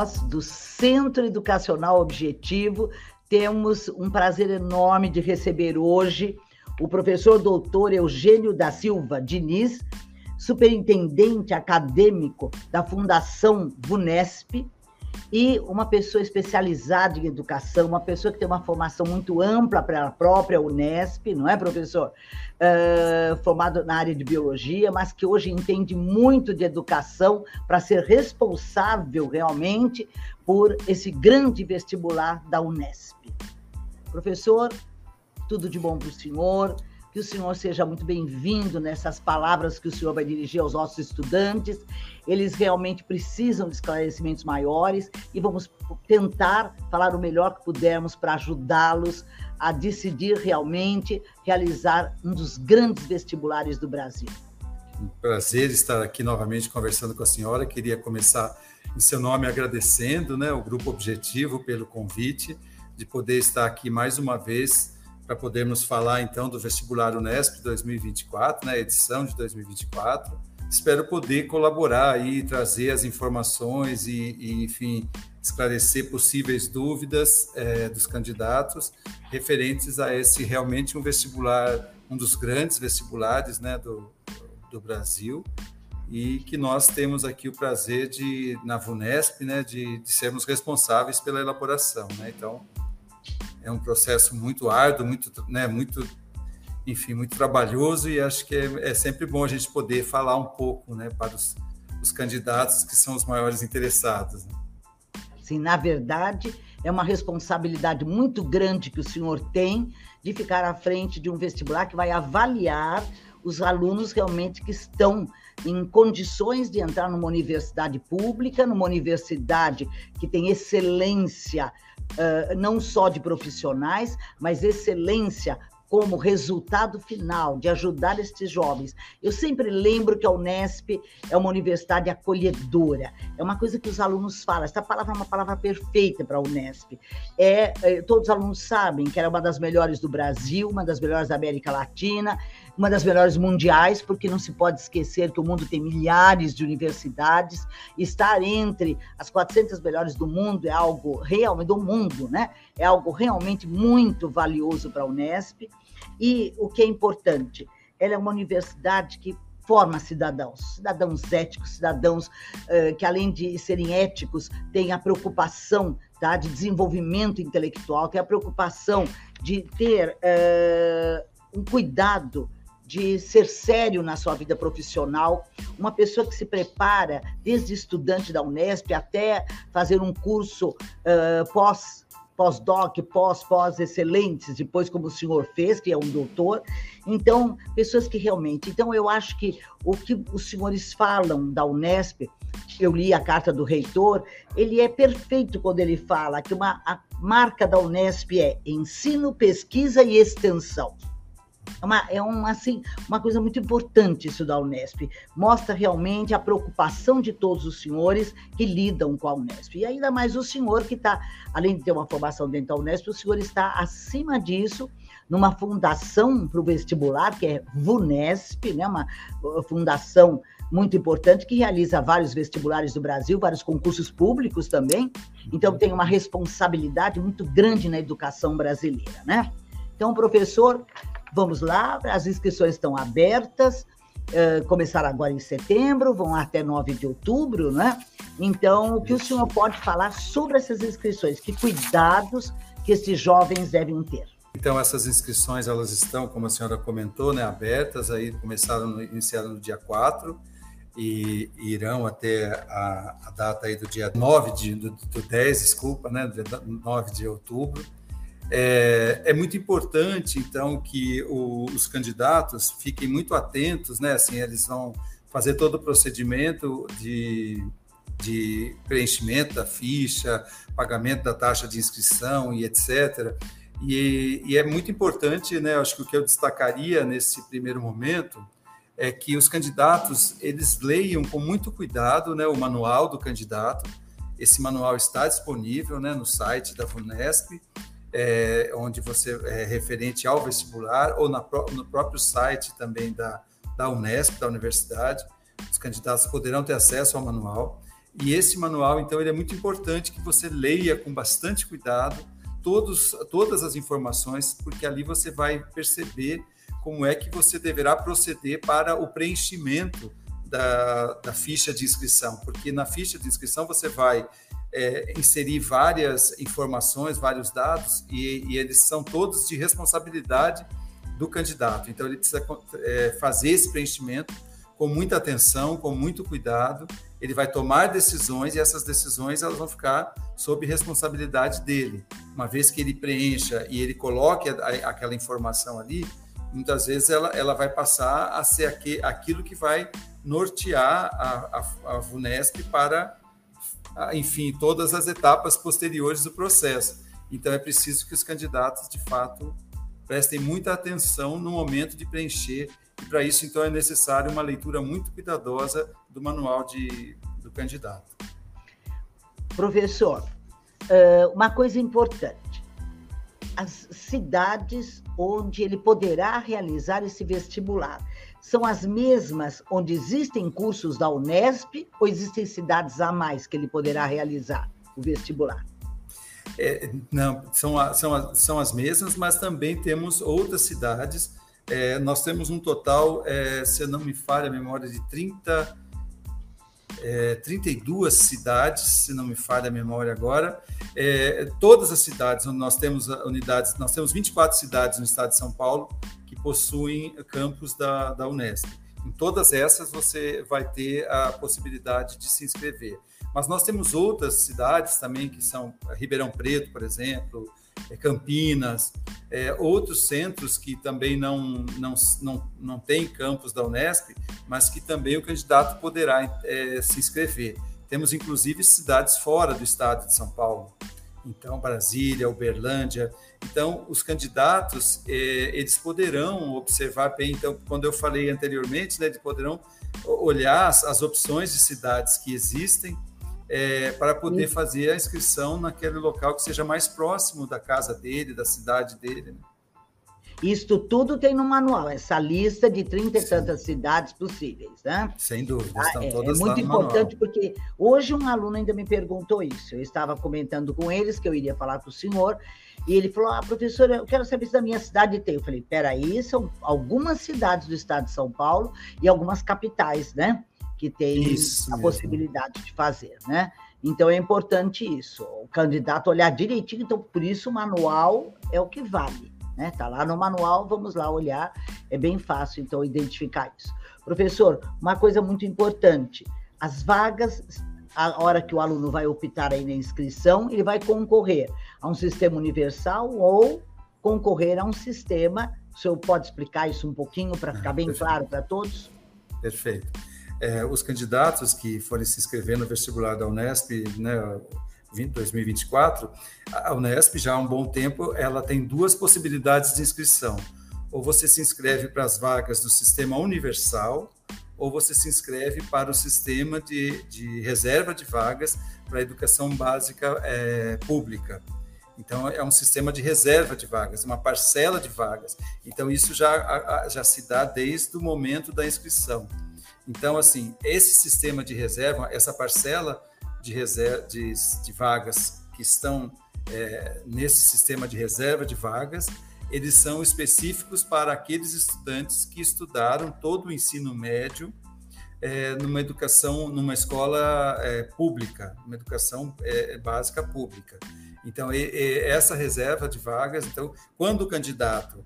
nós, do Centro Educacional Objetivo, temos um prazer enorme de receber hoje o professor doutor Eugênio da Silva Diniz, superintendente acadêmico da Fundação VUNESP, e uma pessoa especializada em educação, uma pessoa que tem uma formação muito ampla para a própria Unesp, não é, professor? Uh, formado na área de biologia, mas que hoje entende muito de educação para ser responsável realmente por esse grande vestibular da Unesp. Professor, tudo de bom para o senhor que o senhor seja muito bem-vindo nessas palavras que o senhor vai dirigir aos nossos estudantes. Eles realmente precisam de esclarecimentos maiores e vamos tentar falar o melhor que pudermos para ajudá-los a decidir realmente realizar um dos grandes vestibulares do Brasil. Um prazer estar aqui novamente conversando com a senhora. Queria começar em seu nome agradecendo né, o Grupo Objetivo pelo convite de poder estar aqui mais uma vez para podermos falar então do vestibular Unesp 2024, né, edição de 2024. Espero poder colaborar e trazer as informações e, e enfim, esclarecer possíveis dúvidas é, dos candidatos referentes a esse realmente um vestibular, um dos grandes vestibulares né, do, do Brasil e que nós temos aqui o prazer de, na VUNESP, né, de, de sermos responsáveis pela elaboração. Né? Então, é um processo muito árduo, muito, né, muito, enfim, muito trabalhoso e acho que é, é sempre bom a gente poder falar um pouco, né, para os, os candidatos que são os maiores interessados. Né? Sim, na verdade, é uma responsabilidade muito grande que o senhor tem de ficar à frente de um vestibular que vai avaliar os alunos realmente que estão em condições de entrar numa universidade pública, numa universidade que tem excelência uh, não só de profissionais, mas excelência como resultado final de ajudar estes jovens. Eu sempre lembro que a Unesp é uma universidade acolhedora. É uma coisa que os alunos falam. Essa palavra é uma palavra perfeita para a Unesp. É, é, todos os alunos sabem que era uma das melhores do Brasil, uma das melhores da América Latina, uma das melhores mundiais, porque não se pode esquecer que o mundo tem milhares de universidades. Estar entre as 400 melhores do mundo é algo realmente do mundo, né? É algo realmente muito valioso para a Unesp. E o que é importante, ela é uma universidade que forma cidadãos, cidadãos éticos, cidadãos uh, que, além de serem éticos, têm a preocupação tá, de desenvolvimento intelectual, têm a preocupação de ter uh, um cuidado de ser sério na sua vida profissional, uma pessoa que se prepara desde estudante da Unesp até fazer um curso uh, pós pós-doc, pós-pós excelentes, depois como o senhor fez, que é um doutor. Então, pessoas que realmente. Então, eu acho que o que os senhores falam da Unesp, eu li a carta do reitor, ele é perfeito quando ele fala que uma, a marca da Unesp é ensino, pesquisa e extensão. É uma, é uma, assim, uma coisa muito importante isso da Unesp. Mostra realmente a preocupação de todos os senhores que lidam com a Unesp. E ainda mais o senhor que está, além de ter uma formação dentro da Unesp, o senhor está acima disso, numa fundação para o vestibular, que é VUNESP, né? uma fundação muito importante que realiza vários vestibulares do Brasil, vários concursos públicos também. Então tem uma responsabilidade muito grande na educação brasileira, né? Então, professor, Vamos lá, as inscrições estão abertas, uh, começaram agora em setembro, vão até 9 de outubro, né? Então, o que o senhor pode falar sobre essas inscrições? Que cuidados que esses jovens devem ter? Então, essas inscrições, elas estão, como a senhora comentou, né, abertas, aí começaram, no, iniciaram no dia 4 e, e irão até a, a, data aí do dia 9 de, do, do 10, desculpa, né, 9 de outubro. É, é, muito importante, então, que o, os candidatos fiquem muito atentos, né? Assim, eles vão fazer todo o procedimento de, de preenchimento da ficha, pagamento da taxa de inscrição e etc. E, e é muito importante, né? Acho que o que eu destacaria nesse primeiro momento é que os candidatos eles leiam com muito cuidado, né? O manual do candidato. Esse manual está disponível, né? No site da Vunesp é, onde você é referente ao vestibular, ou na, no próprio site também da, da Unesp, da universidade. Os candidatos poderão ter acesso ao manual. E esse manual, então, ele é muito importante que você leia com bastante cuidado todos, todas as informações, porque ali você vai perceber como é que você deverá proceder para o preenchimento da, da ficha de inscrição, porque na ficha de inscrição você vai é, inserir várias informações, vários dados, e, e, eles são todos de responsabilidade do candidato. Então, ele precisa é, fazer esse preenchimento com muita atenção, com muito cuidado. Ele vai tomar decisões e essas decisões elas vão ficar sob responsabilidade dele. Uma vez que ele preencha e ele coloque a, a, aquela informação ali, muitas vezes ela, ela vai passar a ser aqui, aquilo que vai nortear a, a, a VUNESP para, enfim, todas as etapas posteriores do processo. Então, é preciso que os candidatos, de fato, prestem muita atenção no momento de preencher, e para isso, então, é necessário uma leitura muito cuidadosa do manual de, do candidato. Professor, uma coisa importante: as cidades onde ele poderá realizar esse vestibular são as mesmas onde existem cursos da Unesp ou existem cidades a mais que ele poderá realizar o vestibular? É, não, são, são, são as mesmas, mas também temos outras cidades. É, nós temos um total, é, se não me falha a memória, de 30, é, 32 cidades, se não me falha a memória agora. É, todas as cidades onde nós temos unidades, nós temos 24 cidades no estado de São Paulo possuem campus da, da Unesp. Em todas essas você vai ter a possibilidade de se inscrever. Mas nós temos outras cidades também, que são Ribeirão Preto, por exemplo, é, Campinas, é, outros centros que também não, não, não, não têm campus da Unesp, mas que também o candidato poderá é, se inscrever. Temos, inclusive, cidades fora do estado de São Paulo. Então, Brasília, Uberlândia. Então, os candidatos, eh, eles poderão observar bem. Então, quando eu falei anteriormente, né, eles poderão olhar as, as opções de cidades que existem é, para poder Isso. fazer a inscrição naquele local que seja mais próximo da casa dele, da cidade dele. Né? Isto tudo tem no manual, essa lista de 30 e tantas cidades possíveis, né? Sem dúvida, estão ah, é, todas É muito importante porque hoje um aluno ainda me perguntou isso. Eu estava comentando com eles que eu iria falar com o senhor e ele falou: Ah, professora, eu quero saber se da minha cidade tem. Eu falei: Peraí, são algumas cidades do estado de São Paulo e algumas capitais, né? que tem isso a mesmo. possibilidade de fazer, né? Então é importante isso, o candidato olhar direitinho, então por isso o manual é o que vale, né? Tá lá no manual, vamos lá olhar, é bem fácil então identificar isso. Professor, uma coisa muito importante, as vagas a hora que o aluno vai optar aí na inscrição, ele vai concorrer a um sistema universal ou concorrer a um sistema. O senhor pode explicar isso um pouquinho para ficar bem claro para todos? Perfeito é, os candidatos que forem se inscrever no vestibular da Unesp, né, 2024, a Unesp já há um bom tempo, ela tem duas possibilidades de inscrição. Ou você se inscreve para as vagas do sistema universal, ou você se inscreve para o sistema de, de reserva de vagas para a educação básica é, pública. Então, é um sistema de reserva de vagas, uma parcela de vagas. Então, isso já, já se dá desde o momento da inscrição. Então, assim, esse sistema de reserva, essa parcela de, reserva, de, de vagas que estão é, nesse sistema de reserva de vagas, eles são específicos para aqueles estudantes que estudaram todo o ensino médio é, numa educação, numa escola é, pública, uma educação é, básica pública. Então, e, e essa reserva de vagas, então, quando o candidato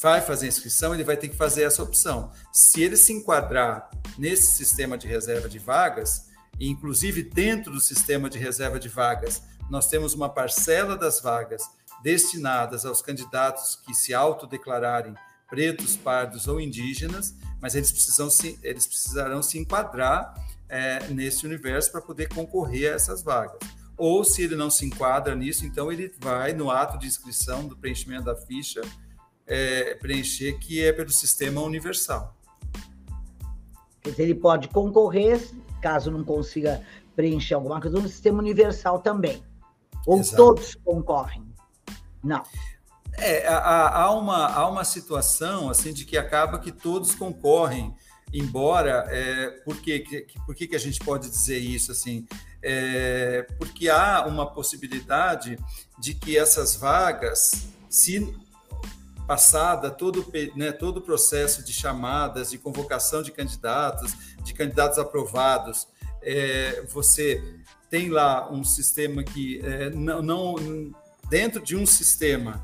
vai fazer inscrição, ele vai ter que fazer essa opção. Se ele se enquadrar nesse sistema de reserva de vagas, inclusive dentro do sistema de reserva de vagas, nós temos uma parcela das vagas destinadas aos candidatos que se autodeclararem pretos, pardos ou indígenas, mas eles, precisam se, eles precisarão se enquadrar é, nesse universo para poder concorrer a essas vagas. Ou se ele não se enquadra nisso, então ele vai no ato de inscrição do preenchimento da ficha é, preencher, que é pelo sistema universal. Quer dizer, ele pode concorrer, caso não consiga preencher alguma coisa, no sistema universal também. Ou Exato. todos concorrem? Não. É, há, há, uma, há uma situação assim de que acaba que todos concorrem embora, é, por, que, por que, que a gente pode dizer isso assim? É, porque há uma possibilidade de que essas vagas, se passada todo, né, todo o processo de chamadas, de convocação de candidatos, de candidatos aprovados, é, você tem lá um sistema que é, não, não, dentro de um sistema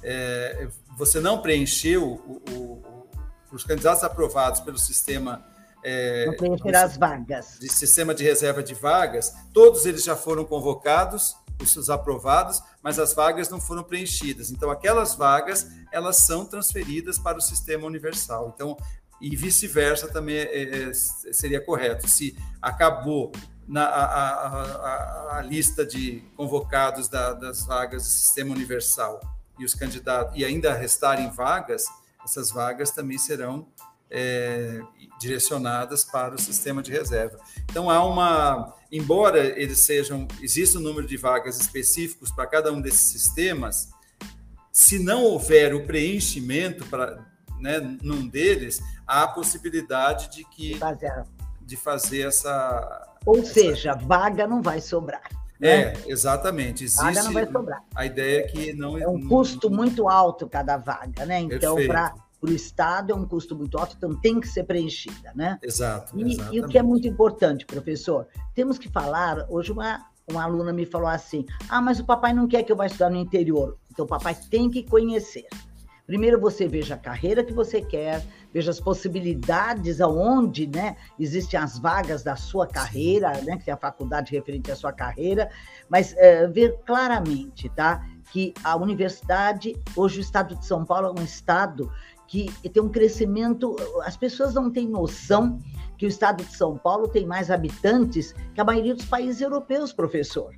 é, você não preencheu o, o, os candidatos aprovados pelo sistema é, não preencher as vagas. de sistema de reserva de vagas, todos eles já foram convocados os aprovados, mas as vagas não foram preenchidas. Então, aquelas vagas, elas são transferidas para o sistema universal. Então, e vice-versa também é, é, seria correto. Se acabou na, a, a, a lista de convocados da, das vagas do sistema universal e os candidatos e ainda restarem vagas, essas vagas também serão é, direcionadas para o sistema de reserva. Então há uma, embora eles sejam, exista um número de vagas específicos para cada um desses sistemas, se não houver o preenchimento para né, num deles, há a possibilidade de que de fazer essa. Ou essa... seja, vaga não vai sobrar. Né? É, exatamente. Existe vaga não vai sobrar. A ideia é que não. É um custo muito alto cada vaga, né? Então, para para o Estado é um custo muito alto, então tem que ser preenchida, né? Exato. E, e, o que é muito importante, professor, temos que falar. Hoje uma, uma aluna me falou assim: ah, mas o papai não quer que eu vá estudar no interior. Então o papai tem que conhecer. Primeiro você veja a carreira que você quer, veja as possibilidades aonde, né, existem as vagas da sua carreira, né, que é a faculdade referente à sua carreira, mas é, ver claramente, tá, que a universidade, hoje o estado de São Paulo é um estado que tem um crescimento, as pessoas não têm noção que o estado de São Paulo tem mais habitantes que a maioria dos países europeus, professor.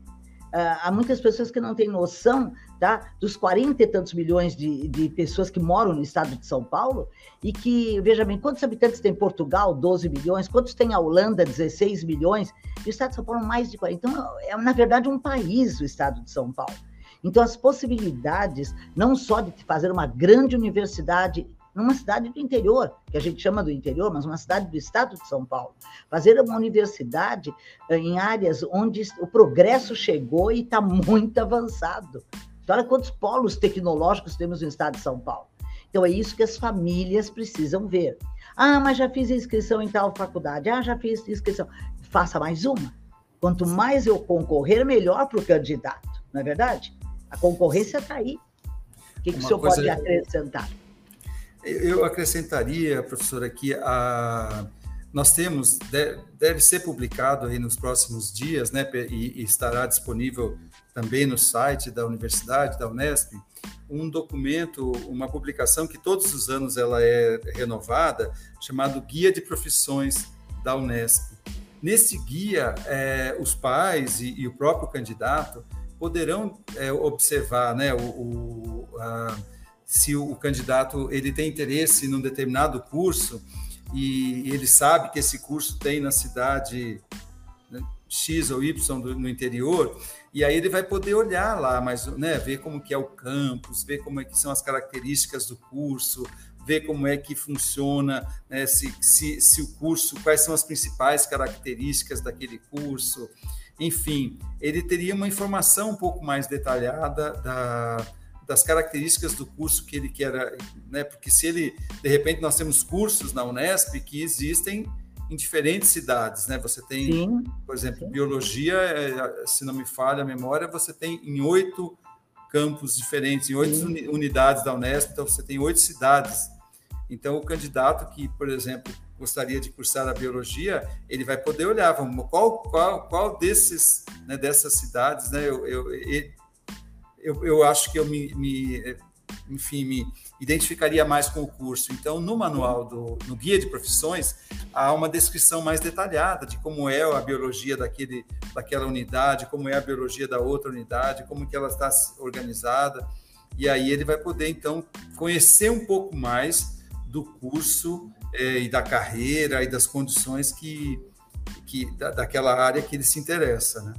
Uh, há muitas pessoas que não têm noção tá, dos 40 e tantos milhões de, de pessoas que moram no estado de São Paulo e que, veja bem, quantos habitantes tem Portugal? 12 milhões. Quantos tem a Holanda? 16 milhões. E o estado de São Paulo, mais de 40. Então, é, na verdade, um país o estado de São Paulo. Então, as possibilidades, não só de fazer uma grande universidade numa cidade do interior, que a gente chama do interior, mas uma cidade do estado de São Paulo. Fazer uma universidade eh, em áreas onde o progresso chegou e está muito avançado. Então, olha quantos polos tecnológicos temos no estado de São Paulo. Então, é isso que as famílias precisam ver. Ah, mas já fiz inscrição em tal faculdade. Ah, já fiz inscrição. Faça mais uma. Quanto mais eu concorrer, melhor para o candidato, não é verdade? A concorrência está aí. O que, que o senhor pode acrescentar? Eu acrescentaria, professora, que a, nós temos, deve ser publicado aí nos próximos dias, né, e, estará disponível também no site da universidade, da Unesp, um documento, uma publicação que todos os anos ela é renovada, chamado Guia de Profissões da Unesp. Nesse guia, é, os pais e, e, o próprio candidato poderão é, observar né, o, o a, se o candidato ele tem interesse num determinado curso e ele sabe que esse curso tem na cidade né, X ou Y do, no interior, e aí ele vai poder olhar lá, mas né, ver como que é o campus, ver como é que são as características do curso, ver como é que funciona, né, se, se, se o curso, quais são as principais características daquele curso, enfim, ele teria uma informação um pouco mais detalhada da, das características do curso que ele quer, né? Porque se ele, de repente, nós temos cursos na Unesp que existem em diferentes cidades, né? Você tem, Sim. por exemplo, Sim. biologia, é, se não me falha a memória, você tem em oito campos diferentes, em oito Sim. unidades da Unesp, então você tem oito cidades. Então, o candidato que, por exemplo, gostaria de cursar a biologia, ele vai poder olhar, vamos, qual, qual, qual desses, né, dessas cidades, né, eu, eu, eu, eu acho que eu me, me, enfim, me identificaria mais com o curso. Então, no manual, do, no guia de profissões, há uma descrição mais detalhada de como é a biologia daquele, daquela unidade, como é a biologia da outra unidade, como que ela está organizada. E aí ele vai poder, então, conhecer um pouco mais do curso é, e da carreira e das condições que, que da, daquela área que ele se interessa, né?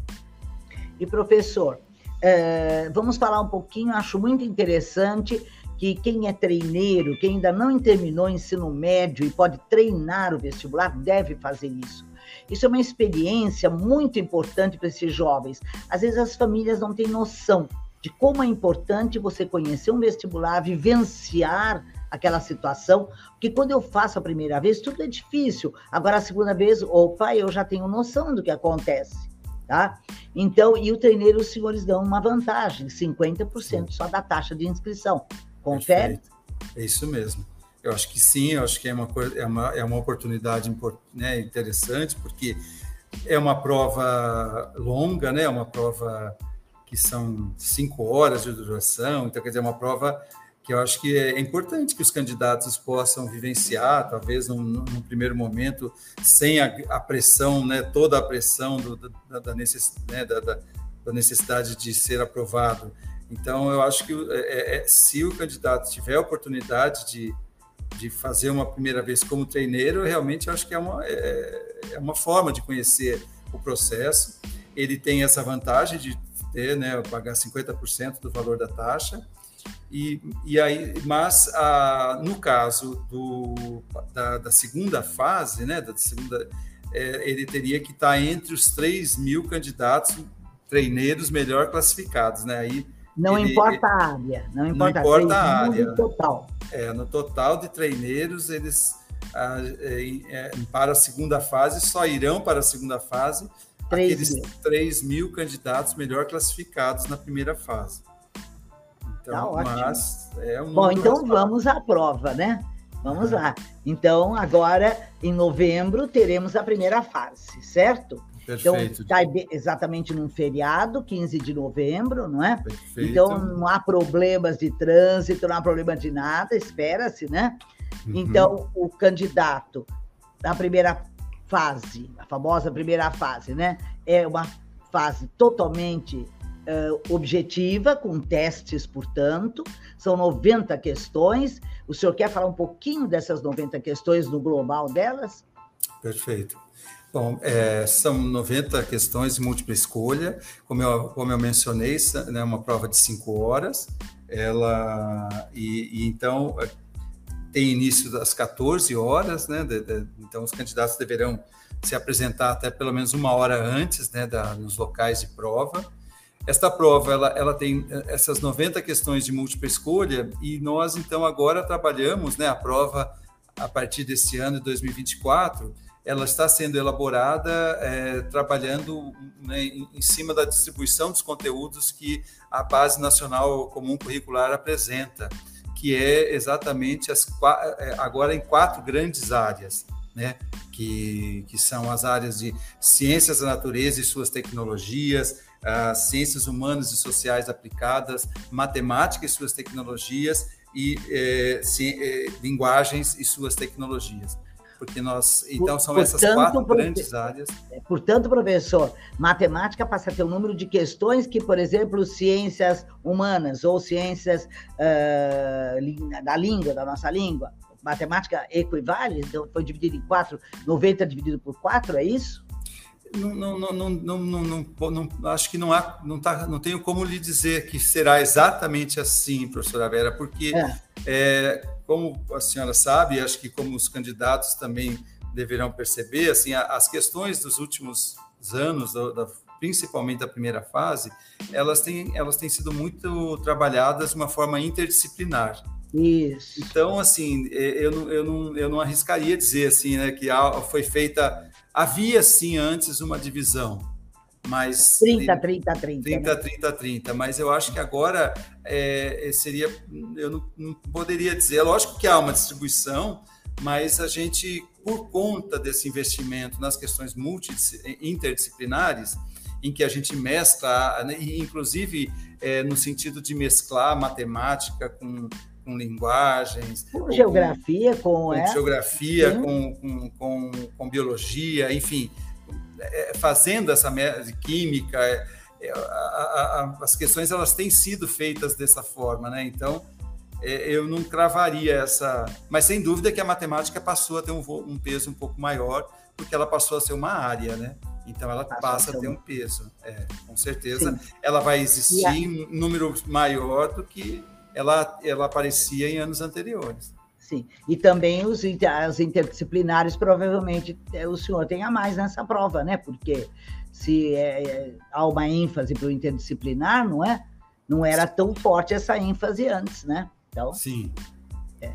E professor, é, vamos falar um pouquinho, acho muito interessante que quem é treineiro, quem ainda não terminou o ensino médio e pode treinar o vestibular, deve fazer isso. Isso é uma experiência muito importante para esses jovens. Às vezes as famílias não têm noção de como é importante você conhecer um vestibular, vivenciar aquela situação, porque quando eu faço a primeira vez, tudo é difícil. Agora, a segunda vez, opa, eu já tenho noção do que acontece, tá? Então, e o treineiro, os senhores dão uma vantagem, 50% só da taxa de inscrição. Confere? Perfeito. É isso mesmo. Eu acho que sim, eu acho que é uma, é uma, é uma oportunidade né, interessante, porque é uma prova longa, né? É uma prova que são cinco horas de duração, então quer dizer, é uma prova que eu acho que é importante que os candidatos possam vivenciar, talvez num, num primeiro momento, sem a, a, pressão, né, toda a pressão do, da, da, necess, né, da, da, necessidade de ser aprovado. Então, eu acho que é, é, é, se o candidato tiver a oportunidade de, de fazer uma primeira vez como treineiro, realmente eu acho que é uma, é, é uma forma de conhecer o processo. Ele tem essa vantagem de ter, né, pagar 50% do valor da taxa, e, e aí, mas a, no caso do, da, da, segunda fase, né, da segunda, é, ele teria que estar entre os 3 mil candidatos treineiros melhor classificados, né? Aí não ele, importa a área, não importa, não importa a área. No total. É, no total de treineiros, eles a, é, é, para a segunda fase só irão para a segunda fase 3 aqueles mil. 3 mil candidatos melhor classificados na primeira fase. Então, tá mas é um Bom, então vamos à prova, né? Vamos lá. Então, agora, em novembro, teremos a primeira fase, certo? Perfeito. Então, cai exatamente num feriado, 15 de novembro, não é? Perfeito. Então, não há problemas de trânsito, não há problema de nada, espera-se, né? Uhum. Então, o candidato da primeira fase, a famosa primeira fase, né? É uma fase totalmente uh, objetiva, com testes, portanto, são 90 questões. O senhor quer falar um pouquinho dessas 90 questões no global delas? Perfeito. Bom, é, são 90 questões de múltipla escolha, como eu, como eu mencionei, é né, uma prova de cinco horas, ela, e, e então tem início das 14 horas, né, de, de, então os candidatos deverão se apresentar até pelo menos uma hora antes, né, da, nos locais de prova, esta prova ela, ela tem eh, essas 90 questões de múltipla escolha e nós então agora trabalhamos, né, a prova a partir desse ano de 2024, ela está sendo elaborada é, trabalhando né, em, cima da distribuição dos conteúdos que a Base Nacional Comum Curricular apresenta, que é exatamente as, eh, agora em quatro grandes áreas, né, que, que são as áreas de ciências da natureza e suas tecnologias, as ciências humanas e sociais aplicadas, matemática e suas tecnologias e eh, eh, linguagens e suas tecnologias. Porque nós, então, são portanto, essas quatro grandes áreas. É, portanto, professor, matemática passa a ter um número de questões que, por exemplo, ciências humanas ou ciências uh, da língua, da nossa língua, matemática equivale, então foi dividido em quatro, 90 dividido por quatro, é isso? Não, não, não, não, não, não, acho que não há, não, tá, não tenho como lhe dizer que será exatamente assim, professora Vera, porque, é. É, como a senhora sabe, acho que como os candidatos também deverão perceber, assim, as questões dos últimos anos, da, principalmente da primeira fase, elas têm, elas têm sido muito trabalhadas de uma forma interdisciplinar. Isso. Então, assim, é, eu não, eu não, eu não arriscaria dizer assim, né, que foi feita Havia sim antes uma divisão, mas 30, 30, 30. 30, né? 30, 30. Mas eu acho que agora é, é, seria, eu não, não, poderia dizer. É lógico que há uma distribuição, mas a gente, por conta desse investimento nas questões multi, interdisciplinares, em que a gente mescla, né, inclusive é, no sentido de mesclar matemática com com linguagens. Com geografia, com, com, é? geografia, com, com, com, com, biologia, enfim, é, fazendo essa de química, é, é, a, a, as questões elas têm sido feitas dessa forma, né? Então eu não cravaria essa, mas sem dúvida que a matemática passou a ter um, um peso um pouco maior porque ela passou a ser uma área, né? Então ela passa a ter um peso, é, com certeza. Sim. Ela vai existir em número maior do que ela, ela aparecia em anos anteriores. Sim, e também os, as interdisciplinares, provavelmente é, o senhor tenha mais nessa prova, né? Porque se é, é há uma ênfase para o interdisciplinar, não é? Não era tão forte essa ênfase antes, né? Então, Sim. É,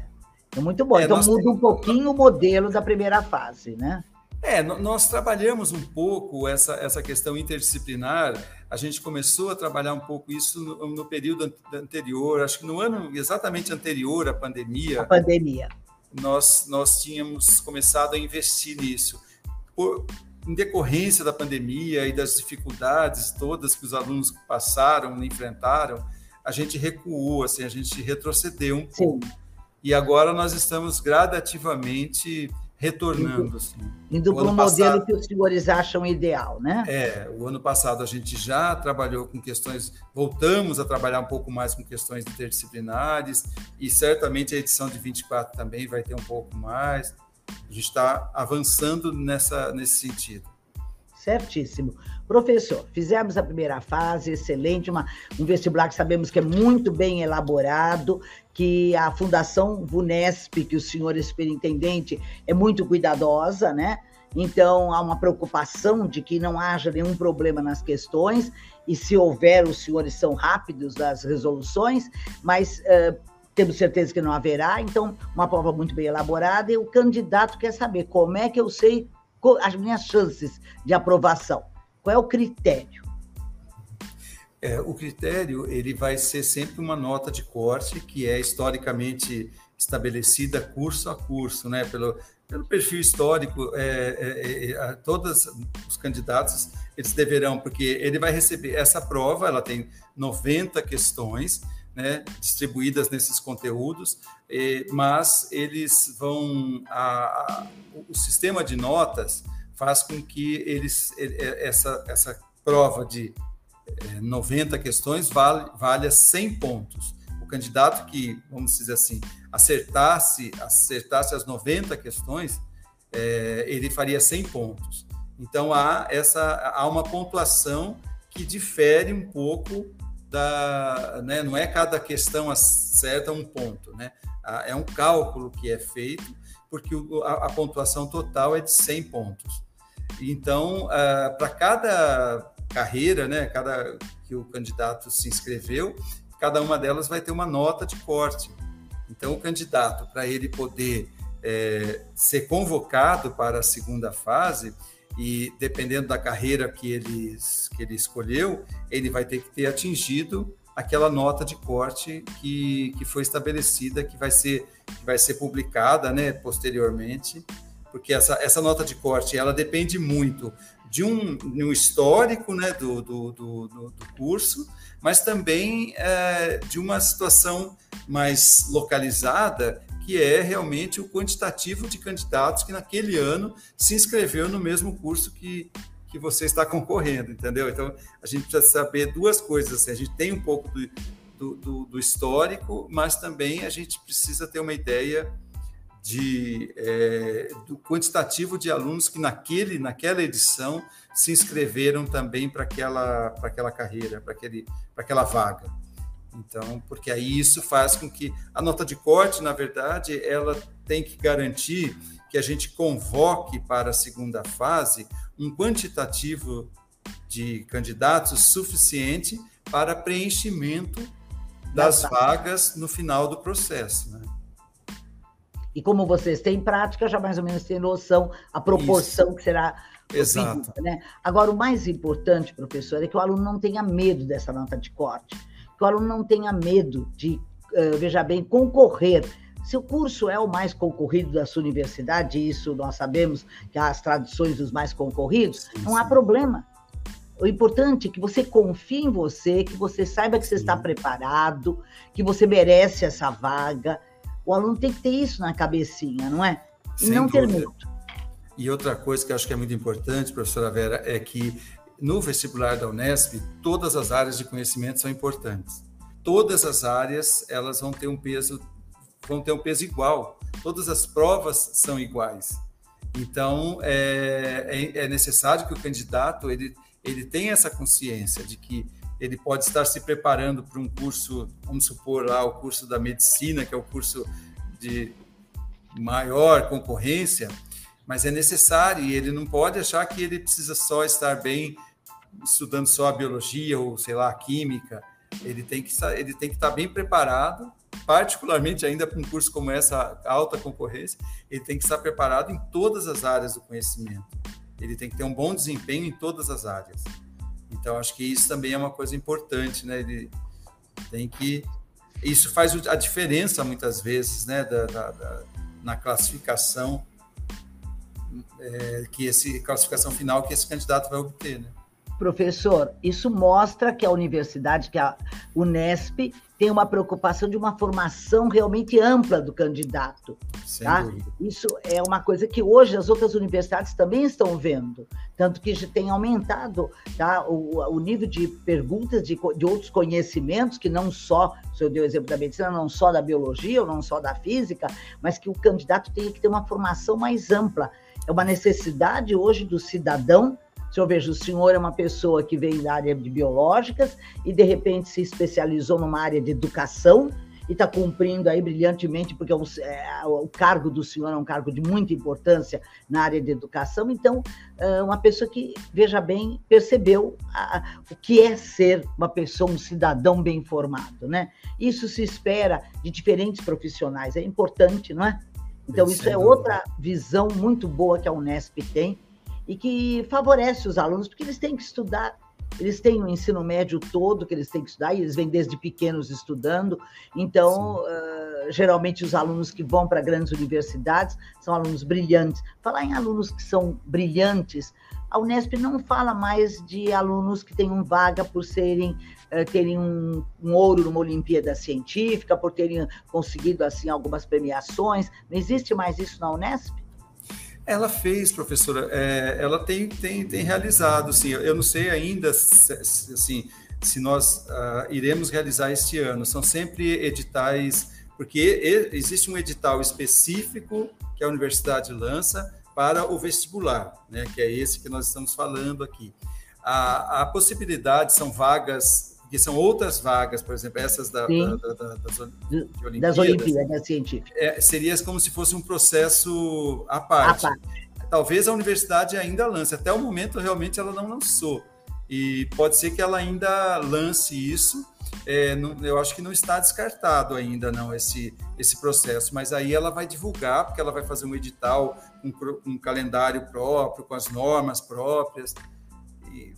é muito bom. É, então muda um pouquinho o modelo da primeira fase, né? É, nós trabalhamos um pouco essa, essa questão interdisciplinar. A gente começou a trabalhar um pouco isso no, no período anterior, acho que no ano exatamente anterior à pandemia. A pandemia. Nós, nós tínhamos começado a investir nisso. Por, em decorrência da pandemia e das dificuldades todas que os alunos passaram, enfrentaram, a gente recuou, assim, a gente retrocedeu um pouco. E agora nós estamos gradativamente retornando. Assim. Indo para o modelo que os senhores acham ideal, né? É, o ano passado a gente já trabalhou com questões, voltamos a trabalhar um pouco mais com questões interdisciplinares, e certamente a edição de 24 também vai ter um pouco mais. A gente está avançando nessa, nesse sentido. Certíssimo. Professor, fizemos a primeira fase, excelente, uma, um vestibular que sabemos que é muito bem elaborado, que a Fundação VUNESP, que o senhor é superintendente, é muito cuidadosa, né? Então, há uma preocupação de que não haja nenhum problema nas questões, e se houver, os senhores são rápidos nas resoluções, mas uh, temos certeza que não haverá. Então, uma prova muito bem elaborada, e o candidato quer saber como é que eu sei as minhas chances de aprovação? Qual é o critério? É, o critério ele vai ser sempre uma nota de corte que é historicamente estabelecida curso a curso, né? Pelo, pelo perfil histórico, é, é, é, todos os candidatos eles deverão, porque ele vai receber essa prova, ela tem 90 questões, né, distribuídas nesses conteúdos, mas eles vão. A, a, o sistema de notas faz com que eles, essa, essa prova de 90 questões vale, valha 100 pontos. O candidato que, vamos dizer assim, acertasse, acertasse as 90 questões, é, ele faria 100 pontos. Então há essa há uma pontuação que difere um pouco da, né, não é cada questão acerta um ponto, né? É um cálculo que é feito, porque a, a pontuação total é de 100 pontos. Então, uh, para cada carreira, né, cada que o candidato se inscreveu, cada uma delas vai ter uma nota de corte. Então, o candidato, para ele poder é, ser convocado para a segunda fase, e dependendo da carreira que ele, que ele escolheu, ele vai ter que ter atingido aquela nota de corte que, que foi estabelecida, que vai ser, que vai ser publicada né, posteriormente, porque essa, essa nota de corte ela depende muito de um, de um histórico né, do, do, do, do curso, mas também é, de uma situação mais localizada que é realmente o quantitativo de candidatos que naquele ano se inscreveu no mesmo curso que, que você está concorrendo, entendeu? Então, a gente precisa saber duas coisas. Assim, a gente tem um pouco do, do, do, do histórico, mas também a gente precisa ter uma ideia de, é, do quantitativo de alunos que naquele, naquela edição se inscreveram também para aquela, aquela carreira, para aquela vaga. Então, porque aí isso faz com que a nota de corte, na verdade, ela tem que garantir que a gente convoque para a segunda fase um quantitativo de candidatos suficiente para preenchimento das vagas no final do processo. Né? E como vocês têm prática, já mais ou menos têm noção a proporção Isso. que será Exato. Né? Agora, o mais importante, professor, é que o aluno não tenha medo dessa nota de corte que o aluno não tenha medo de, uh, veja bem, concorrer. Se o curso é o mais concorrido da sua universidade, isso nós sabemos que há as tradições dos mais concorridos, sim, não sim. há problema. O importante é que você confie em você, que você saiba que você está preparado, que você merece essa vaga. O aluno tem que ter isso na cabecinha, não é? E Sem não dúvida. ter medo. E outra coisa que eu acho que é muito importante, professora Vera, é que no vestibular da Unesp, todas as áreas de conhecimento são importantes. Todas as áreas, elas vão ter um peso, vão ter um peso igual. Todas as provas são iguais. Então, é, é, é necessário que o candidato ele, ele tenha essa consciência de que ele pode estar se preparando para um curso, vamos supor lá, o curso da medicina, que é o curso de maior concorrência, mas é necessário e ele não pode achar que ele precisa só estar bem estudando só a biologia ou sei lá a química. Ele tem que ele tem que estar bem preparado, particularmente ainda para um curso como essa alta concorrência, ele tem que estar preparado em todas as áreas do conhecimento. Ele tem que ter um bom desempenho em todas as áreas. Então, acho que isso também é uma coisa importante, né? Ele tem que. Isso faz a diferença muitas vezes, né? Da, da, da na classificação, é, que esse classificação final que esse candidato vai obter, né? Professor, isso mostra que a universidade, que a Unesp, tem uma preocupação de uma formação realmente ampla do candidato. tá? Isso é uma coisa que hoje as outras universidades também estão vendo, tanto que tem aumentado tá? o, o nível de perguntas de, de outros conhecimentos, que não só, o senhor deu o exemplo da medicina, não só da biologia ou não só da física, mas que o candidato tem que ter uma formação mais ampla. É uma necessidade hoje do cidadão se eu vejo o senhor é uma pessoa que veio da área de biológicas e de repente se especializou numa área de educação e está cumprindo aí brilhantemente, porque o, é, o, cargo do senhor é um cargo de muita importância na área de educação. Então, é uma pessoa que, veja bem, percebeu a, o que é ser uma pessoa, um cidadão bem informado, né? Isso se espera de diferentes profissionais, é importante, não é? Então, isso é outra visão muito boa que a Unesp tem e que favorece os alunos, porque eles têm que estudar, eles têm o ensino médio todo que eles têm que estudar, e eles vêm desde pequenos estudando, então, uh, geralmente, os alunos que vão para grandes universidades são alunos brilhantes. Falar em alunos que são brilhantes, a Unesp não fala mais de alunos que tenham vaga por serem uh, terem um, um, ouro numa Olimpíada Científica, por terem conseguido assim algumas premiações. Não existe mais isso na Unesp? Ela fez, professora, é, ela tem, tem, tem realizado, sim. Eu não sei ainda, assim, se nós uh, iremos realizar este ano. São sempre editais, porque existe um edital específico que a universidade lança para o vestibular, né, que é esse que nós estamos falando aqui. A, a possibilidade são vagas que são outras vagas, por exemplo, essas da, da, da, das, Olimpíadas, das Olimpíadas científicas. É, seria como se fosse um processo à parte. à parte. Talvez a universidade ainda lance, até o momento realmente ela não lançou. E pode ser que ela ainda lance isso. É, não, eu acho que não está descartado ainda não esse, esse processo, mas aí ela vai divulgar, porque ela vai fazer um edital, um, um calendário próprio, com as normas próprias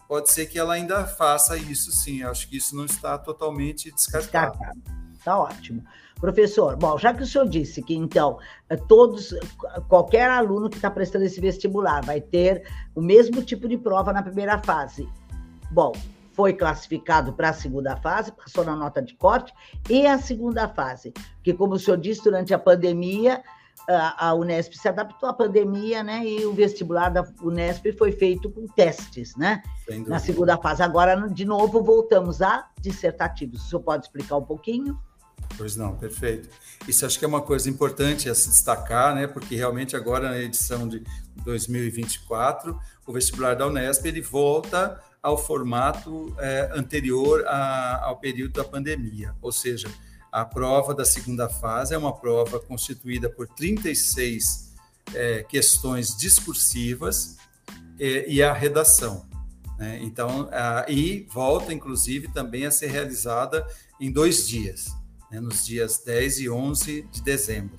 pode ser que ela ainda faça isso, sim. Acho que isso não está totalmente descartado. Descartado. Tá ótimo. Professor, bom, já que o senhor disse que, então, é, todos, qualquer aluno que está prestando esse vestibular vai ter o mesmo tipo de prova na primeira fase. Bom, foi classificado para a segunda fase, passou na nota de corte, e a segunda fase, que, como o senhor disse, durante a pandemia, a Unesp se adaptou à pandemia, né? E o vestibular da Unesp foi feito com testes, né? Na segunda fase. Agora, de novo, voltamos a dissertativos. O senhor pode explicar um pouquinho? Pois não, perfeito. Isso acho que é uma coisa importante a se destacar, né? Porque realmente agora na edição de 2024, o vestibular da Unesp ele volta ao formato é, anterior a, ao período da pandemia, ou seja, a prova da segunda fase é uma prova constituída por 36 é, questões discursivas e, e a redação. Né? Então, a, e volta, inclusive, também a ser realizada em dois dias, né? nos dias 10 e 11 de dezembro.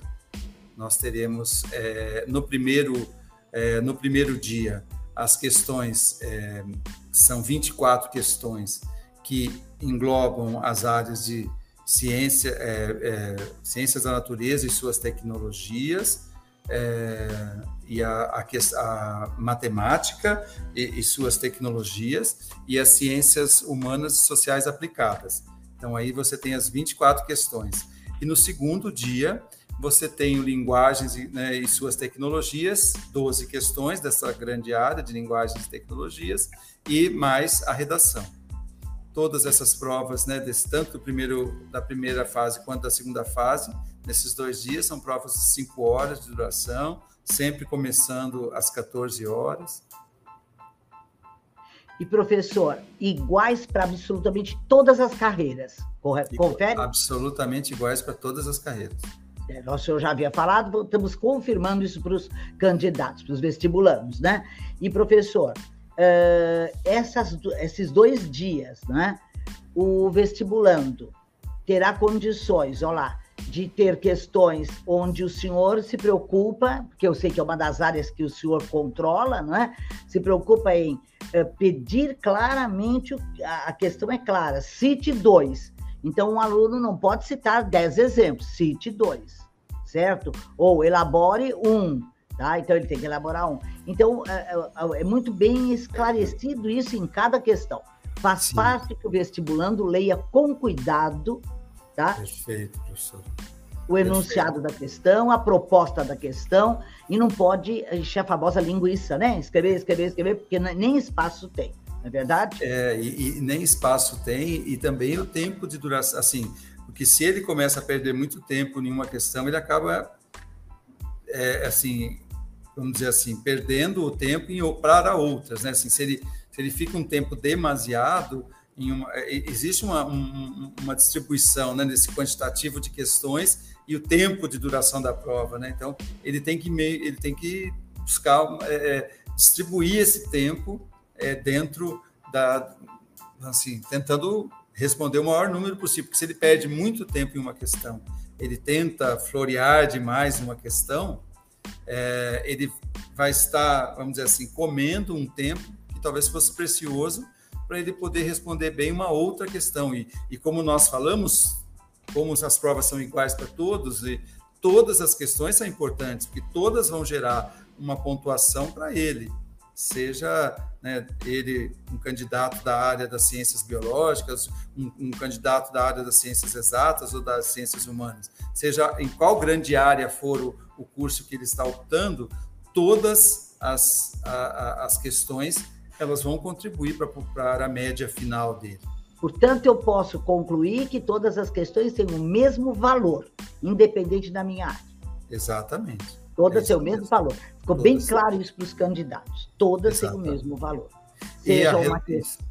Nós teremos, é, no, primeiro, é, no primeiro dia, as questões, é, são 24 questões que englobam as áreas de ciência, é, é, ciências da natureza e suas tecnologias, é, e a, a, a matemática e, e, suas tecnologias, e as ciências humanas e sociais aplicadas. Então, aí você tem as 24 questões. E no segundo dia, você tem o linguagens e, né, e suas tecnologias, 12 questões dessa grande área de linguagens e tecnologias, e mais a redação. Todas essas provas, né, desse, tanto primeiro, da primeira fase quanto da segunda fase, nesses dois dias, são provas de cinco horas de duração, sempre começando às 14 horas. E, professor, iguais para absolutamente todas as carreiras, correto? Confere? Absolutamente iguais para todas as carreiras. É, o senhor já havia falado, estamos confirmando isso para os candidatos, para os vestibulandos, né? E, professor, uh, essas, esses dois dias, né? O vestibulando terá condições, olha lá, de ter questões onde o senhor se preocupa, porque eu sei que é uma das áreas que o senhor controla, não é? Se preocupa em uh, pedir claramente, a questão é clara, cite dois. Então, um aluno não pode citar dez exemplos, cite dois, certo? Ou elabore um, tá? Então, ele tem que elaborar um. Então, é, é, é muito bem esclarecido isso em cada questão. Faz Sim. parte que o vestibulando leia com cuidado Tá? Perfeito, professor. O enunciado Perfeito. da questão, a proposta da questão, e não pode encher a famosa linguiça, né? Escrever, escrever, escrever, porque nem espaço tem, não é verdade? É, e, e nem espaço tem, e também o tempo de duração, assim, porque se ele começa a perder muito tempo em uma questão, ele acaba, é, assim, vamos dizer assim, perdendo o tempo em, para outras, né? Assim, se ele, se ele fica um tempo demasiado, uma, é, existe uma, um, uma distribuição né, nesse quantitativo de questões e o tempo de duração da prova, né? Então ele tem que meio, ele tem que buscar é, é, distribuir esse tempo é, dentro da assim tentando responder o maior número possível, porque se ele perde muito tempo em uma questão, ele tenta florear demais uma questão, é, ele vai estar, vamos dizer assim, comendo um tempo que talvez fosse precioso para ele poder responder bem uma outra questão. E, e como nós falamos, como as provas são iguais para todos, e todas as questões são importantes, porque todas vão gerar uma pontuação para ele, seja né, ele um candidato da área das ciências biológicas, um, um, candidato da área das ciências exatas ou das ciências humanas, seja em qual grande área for o, o curso que ele está optando, todas as, a, a, as questões elas vão contribuir para a média final dele. Portanto, eu posso concluir que todas as questões têm o mesmo valor, independente da minha área. Exatamente. Todas é têm o mesmo valor. Ficou todas bem claro isso para os candidatos. Todas têm o mesmo valor. Seja uma questão.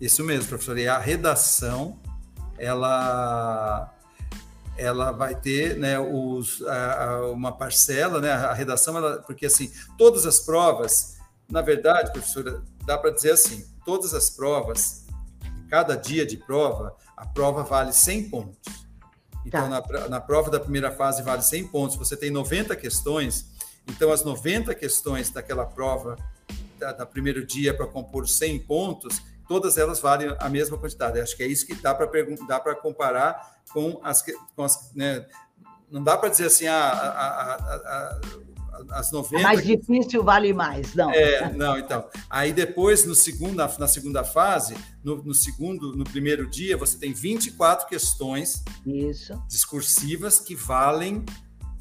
Isso mesmo, professor. E a redação, ela ela vai ter né, os, a, a, uma parcela, né, a redação, ela, porque assim, todas as provas, na verdade, professora, dá para dizer assim: todas as provas, cada dia de prova, a prova vale 100 pontos. Então, tá. na, na prova da primeira fase vale 100 pontos, você tem 90 questões, então as 90 questões daquela prova da, da primeiro dia para compor 100 pontos, todas elas valem a mesma quantidade. Acho que é isso que dá para comparar com as. Com as né? Não dá para dizer assim, ah, a, a, a, as 90. É mais difícil vale mais, não. É, não, então. Aí depois, no segunda, na segunda fase, no, no, segundo, no primeiro dia, você tem 24 questões Isso. discursivas que valem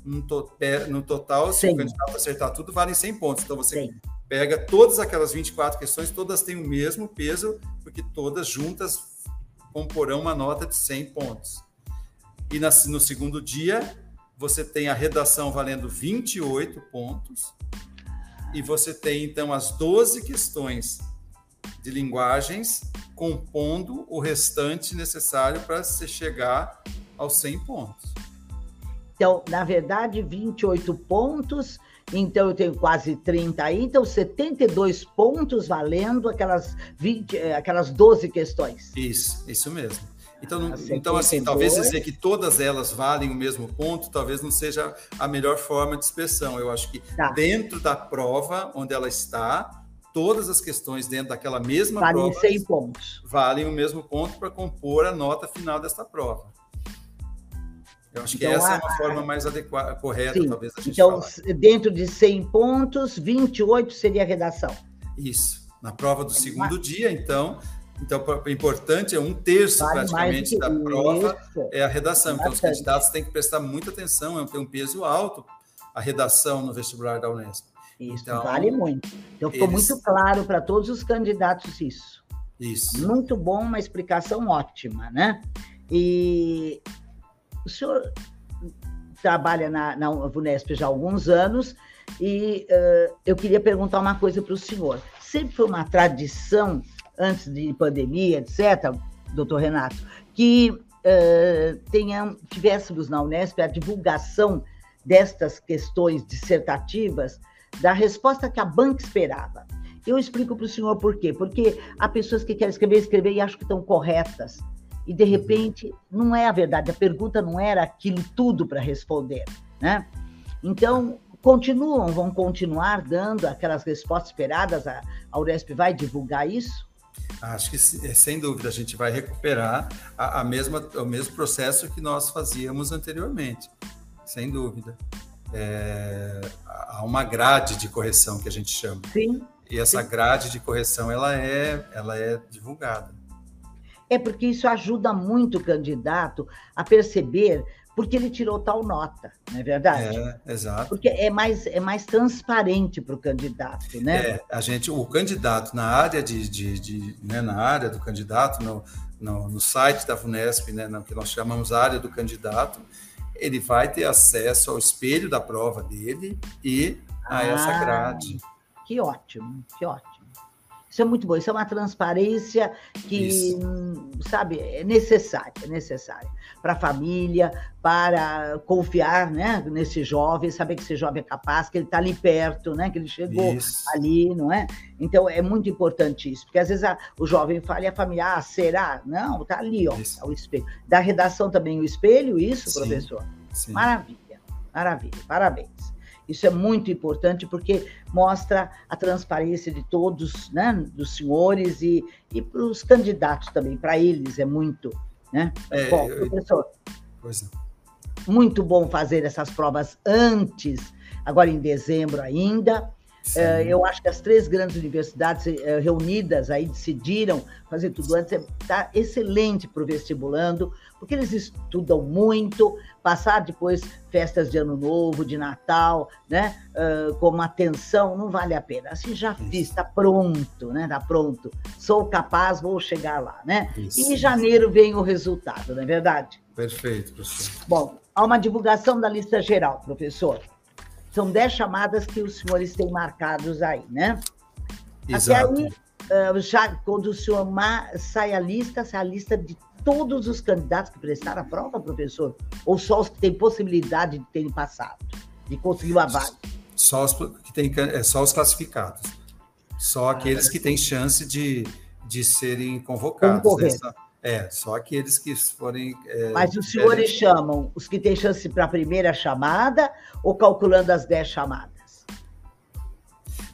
no, to, no total, se o candidato acertar tudo, valem 100 pontos. Então você Sim. pega todas aquelas 24 questões, todas têm o mesmo peso, porque todas juntas comporão uma nota de 100 pontos. E na, no segundo dia, você tem a redação valendo 28 pontos, e você tem então as 12 questões de linguagens compondo o restante necessário para você chegar aos 100 pontos. Então, na verdade, 28 pontos, então eu tenho quase 30 aí, então 72 pontos valendo aquelas 20, eh, aquelas 12 questões. Isso, isso mesmo. Então, então assim, talvez dizer que todas elas valem o mesmo ponto, talvez não seja a melhor forma de expressão. Eu acho que tá. dentro da prova onde ela está, todas as questões dentro daquela mesma valem prova 100 pontos. valem o mesmo ponto para compor a nota final desta prova. Eu acho então, que essa a... é uma forma mais adequada, correta, Sim. talvez a gente Então, falar. dentro de 100 pontos, 28 seria a redação. Isso. Na prova do segundo dia, então, então, é importante, é um terço vale praticamente da prova isso. é a redação. Então, os candidatos têm que prestar muita atenção, é tem um peso alto a redação no vestibular da Unesp. Isso, então, vale muito. Então, ficou eles... muito claro para todos os candidatos isso. Isso. Muito bom, uma explicação ótima, né? E o senhor trabalha na, na Unesp já há alguns anos e uh, eu queria perguntar uma coisa para o senhor. Sempre foi uma tradição, antes de pandemia, etc., doutor Renato, que uh, tenha, tivéssemos na Unesp a divulgação destas questões dissertativas da resposta que a banca esperava. Eu explico para o senhor por quê. Porque há pessoas que querem escrever, escrever e acham que estão corretas. E, de repente, não é a verdade. A pergunta não era aquilo tudo para responder. Né? Então, continuam, vão continuar dando aquelas respostas esperadas. A, a vai divulgar isso? Acho que é, sem dúvida a gente vai recuperar a, a mesma, o mesmo processo que nós fazíamos anteriormente, sem dúvida. É, há uma grade de correção que a gente chama. Sim. E essa sim. grade de correção ela é, ela é divulgada. É porque isso ajuda muito o candidato a perceber porque ele tirou tal nota, não é verdade? É, exato. Porque é mais, é mais transparente para o candidato, né? É, a gente, o candidato na área de, de, de né, na área do candidato, no, no, no site da Vunesp, né, no que nós chamamos área do candidato, ele vai ter acesso ao espelho da prova dele e a ah, essa grade. Que ótimo, que ótimo. Isso é muito bom, isso é uma transparência que, isso. sabe, é necessária, é necessária para a família, para confiar né, nesse jovem, saber que esse jovem é capaz, que ele está ali perto, né, que ele chegou isso. ali, não é? Então é muito importante isso, porque às vezes a, o jovem fala e a família, ah, será? Não, está ali, ó, tá o espelho. Da redação também o espelho, isso, Sim. professor? Sim. Maravilha, maravilha, parabéns. Isso é muito importante porque mostra a transparência de todos, né, dos senhores e, e para os candidatos também, para eles é muito. Né? É, bom, professor, pois não. muito bom fazer essas provas antes, agora em dezembro ainda. Uh, eu acho que as três grandes universidades uh, reunidas aí decidiram fazer tudo antes. Está excelente para o vestibulando, porque eles estudam muito, passar depois festas de Ano Novo, de Natal, né, uh, com uma atenção, não vale a pena. Assim, já fiz, está pronto, né, está pronto. Sou capaz, vou chegar lá, né? Isso. E em janeiro vem o resultado, não é verdade? Perfeito, professor. Bom, há uma divulgação da lista geral, professor. São dez chamadas que os senhores têm marcados aí, né? Exato. Até aí, já, quando o senhor sai a lista, sai a lista de todos os candidatos que prestaram a prova, professor? Ou só os que têm possibilidade de terem passado, de conseguir a vaga? Só os, que tem, é, só os classificados. Só aqueles que têm chance de, de serem convocados. Nessa, é, só aqueles que forem. É, Mas os senhores chamam os que têm chance para a primeira chamada ou calculando as 10 chamadas?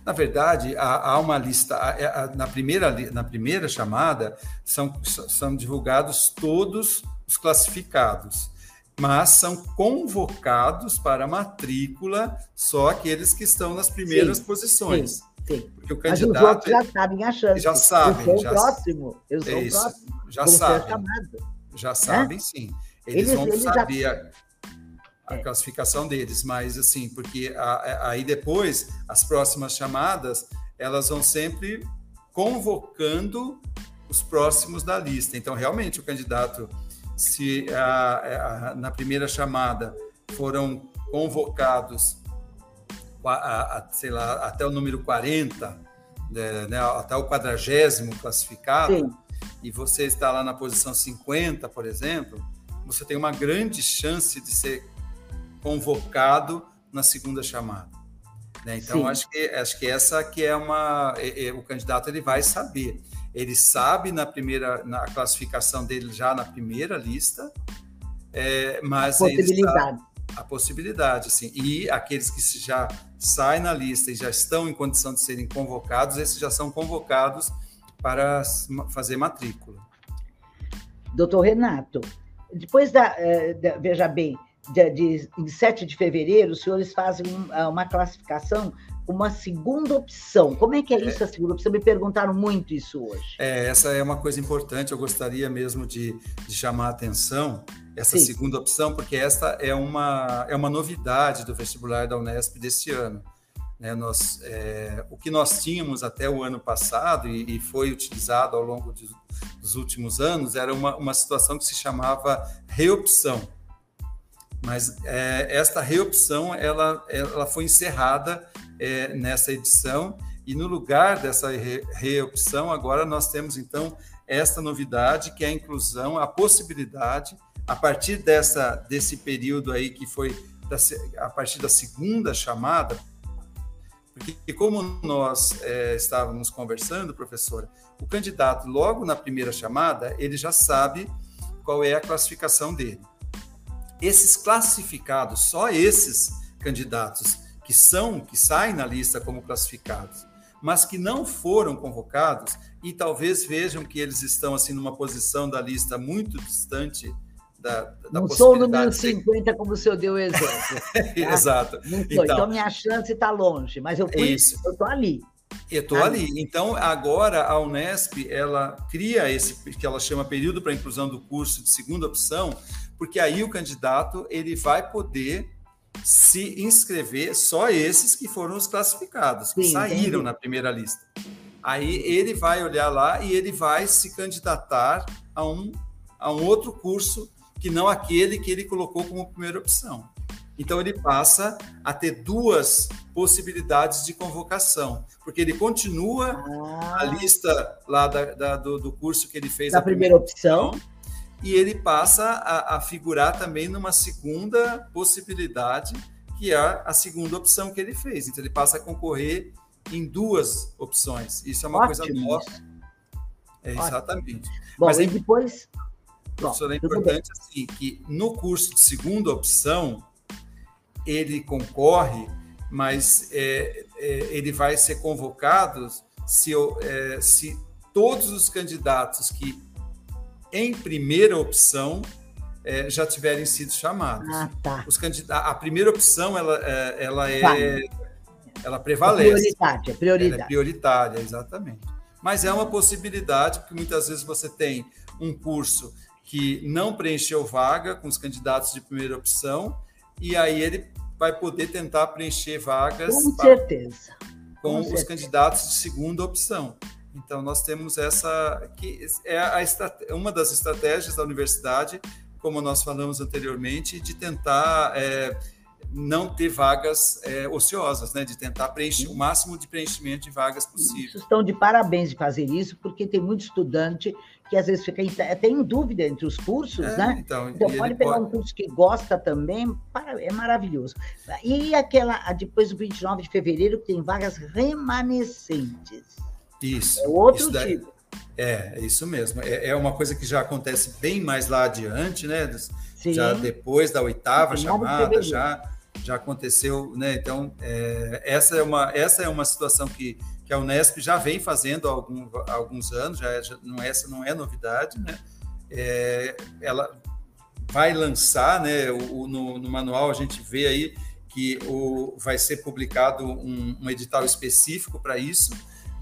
Na verdade, há, há uma lista. Há, há, na, primeira, na primeira chamada, são, são divulgados todos os classificados, mas são convocados para a matrícula só aqueles que estão nas primeiras sim, posições. Sim. Sim. Porque o candidato. Mas os outros já sabem a chance. Já sabem. Eu sou já, o próximo. Eu sou é o próximo. Já sabem. Já sabem, é? sim. Eles, eles vão eles saber já... a, a é. classificação deles, mas assim, porque a, a, aí depois, as próximas chamadas, elas vão sempre convocando os próximos da lista. Então, realmente, o candidato, se na primeira chamada foram convocados a, a, sei lá, até o número 40, né, né, até o quadragésimo classificado, Sim. E você está lá na posição 50, por exemplo, você tem uma grande chance de ser convocado na segunda chamada. Né? Então, acho que, acho que essa que é uma... É, é, o candidato ele vai saber. Ele sabe na primeira na classificação dele já na primeira lista, é, mas... Possibilidade. A possibilidade, assim. E aqueles que já saem na lista e já estão em condição de serem convocados, esses já são convocados para fazer matrícula. Doutor Renato, depois da, eh, da veja bem, de, de, em 7 de fevereiro, os senhores fazem uma classificação uma segunda opção. Como é que é, é isso, a segunda opção? Me perguntaram muito isso hoje. É, essa é uma coisa importante, eu gostaria mesmo de, de chamar a atenção, essa Sim. segunda opção, porque esta é uma, é uma novidade do vestibular da Unesp desse ano. Né? Nós, é, o que nós tínhamos até o ano passado e, e foi utilizado ao longo de, dos últimos anos era uma, uma situação que se chamava reopção. Mas é, esta reopção ela, ela foi encerrada é, nessa edição e no lugar dessa re, reopção agora nós temos então esta novidade que é a inclusão, a possibilidade a partir dessa desse período aí que foi da, a partir da segunda chamada porque, como nós é, estávamos conversando, professora, o candidato, logo na primeira chamada, ele já sabe qual é a classificação dele. Esses classificados, só esses candidatos que são, que saem na lista como classificados, mas que não foram convocados e talvez vejam que eles estão assim numa posição da lista muito distante da, da não sou o número 50, de... como o senhor deu o exemplo. Tá? Exato. Então, então, minha chance está longe, mas eu estou ali. Eu estou ali. Então, agora a Unesp ela cria esse que ela chama período para inclusão do curso de segunda opção, porque aí o candidato ele vai poder se inscrever só esses que foram os classificados, que Sim, saíram entendi. na primeira lista. Aí ele vai olhar lá e ele vai se candidatar a um, a um outro curso que não aquele que ele colocou como primeira opção. Então ele passa a ter duas possibilidades de convocação, porque ele continua ah. a lista lá da, da, do, do, curso que ele fez da primeira, opção, opção, e ele passa a, a, figurar também numa segunda possibilidade, que é a segunda opção que ele fez. Então ele passa a concorrer em duas opções. Isso é uma Ótimo. coisa nova. É, exatamente. Bom, Mas aí, depois Professor, é importante assim, que no curso de segunda opção, ele concorre, mas é, é, ele vai ser convocado se, é, se todos os candidatos que em primeira opção é, já tiverem sido chamados. Ah, tá. Os candidatos, a primeira opção ela, é, ela é ela prevalece. É prioridade, é prioridade. Ela é prioritária, exatamente. Mas é uma possibilidade, porque muitas vezes você tem um curso que não preencheu vaga com os candidatos de primeira opção, e aí ele vai poder tentar preencher vagas com certeza com, com os certeza. candidatos de segunda opção. Então nós temos essa que é a, uma das estratégias da universidade, como nós falamos anteriormente, de tentar é, não ter vagas é, ociosas, né? de tentar preencher o máximo de preenchimento de vagas possível. Estão de parabéns de fazer isso, porque tem muito estudante que às vezes fica até em dúvida entre os cursos, é, né? Então, então pode pegar pode... um curso que gosta também, é maravilhoso. E aquela, depois do 29 de fevereiro, que tem vagas remanescentes. Isso. É outro isso tipo. É, é isso mesmo. É, é, uma coisa que já acontece bem mais lá adiante, né? Sim. Já depois da oitava chamada, já já aconteceu, né? Então, é, essa, é uma, essa é uma situação que, que a Unesp já vem fazendo há, algum, há alguns anos, já, já, não, essa não é novidade, né? É, ela vai lançar, né? O, no, no, manual a gente vê aí que o, vai ser publicado um, um edital específico para isso,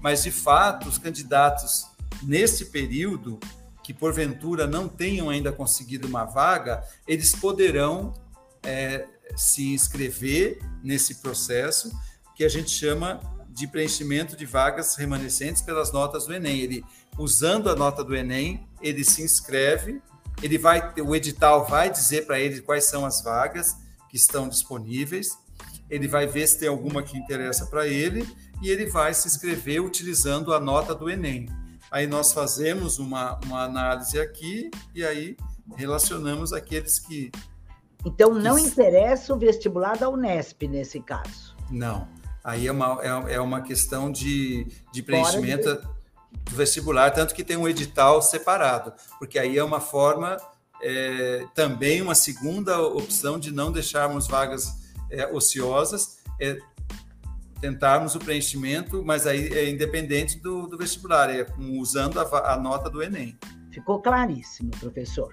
mas de fato os candidatos nesse período que porventura não tenham ainda conseguido uma vaga, eles poderão é, se inscrever nesse processo que a gente chama de preenchimento de vagas remanescentes pelas notas do Enem. Ele, usando a nota do Enem, ele se inscreve, ele vai, o edital vai dizer para ele quais são as vagas que estão disponíveis, ele vai ver se tem alguma que interessa para ele e ele vai se inscrever utilizando a nota do Enem. Aí nós fazemos uma, uma análise aqui e aí relacionamos aqueles que então, não Isso. interessa o vestibular da Unesp nesse caso. Não. Aí é uma, é, é uma questão de, de preenchimento de... do vestibular, tanto que tem um edital separado, porque aí é uma forma, é, também uma segunda opção de não deixarmos vagas é, ociosas, é tentarmos o preenchimento, mas aí é independente do, do vestibular, é usando a, a nota do Enem. Ficou claríssimo, professor.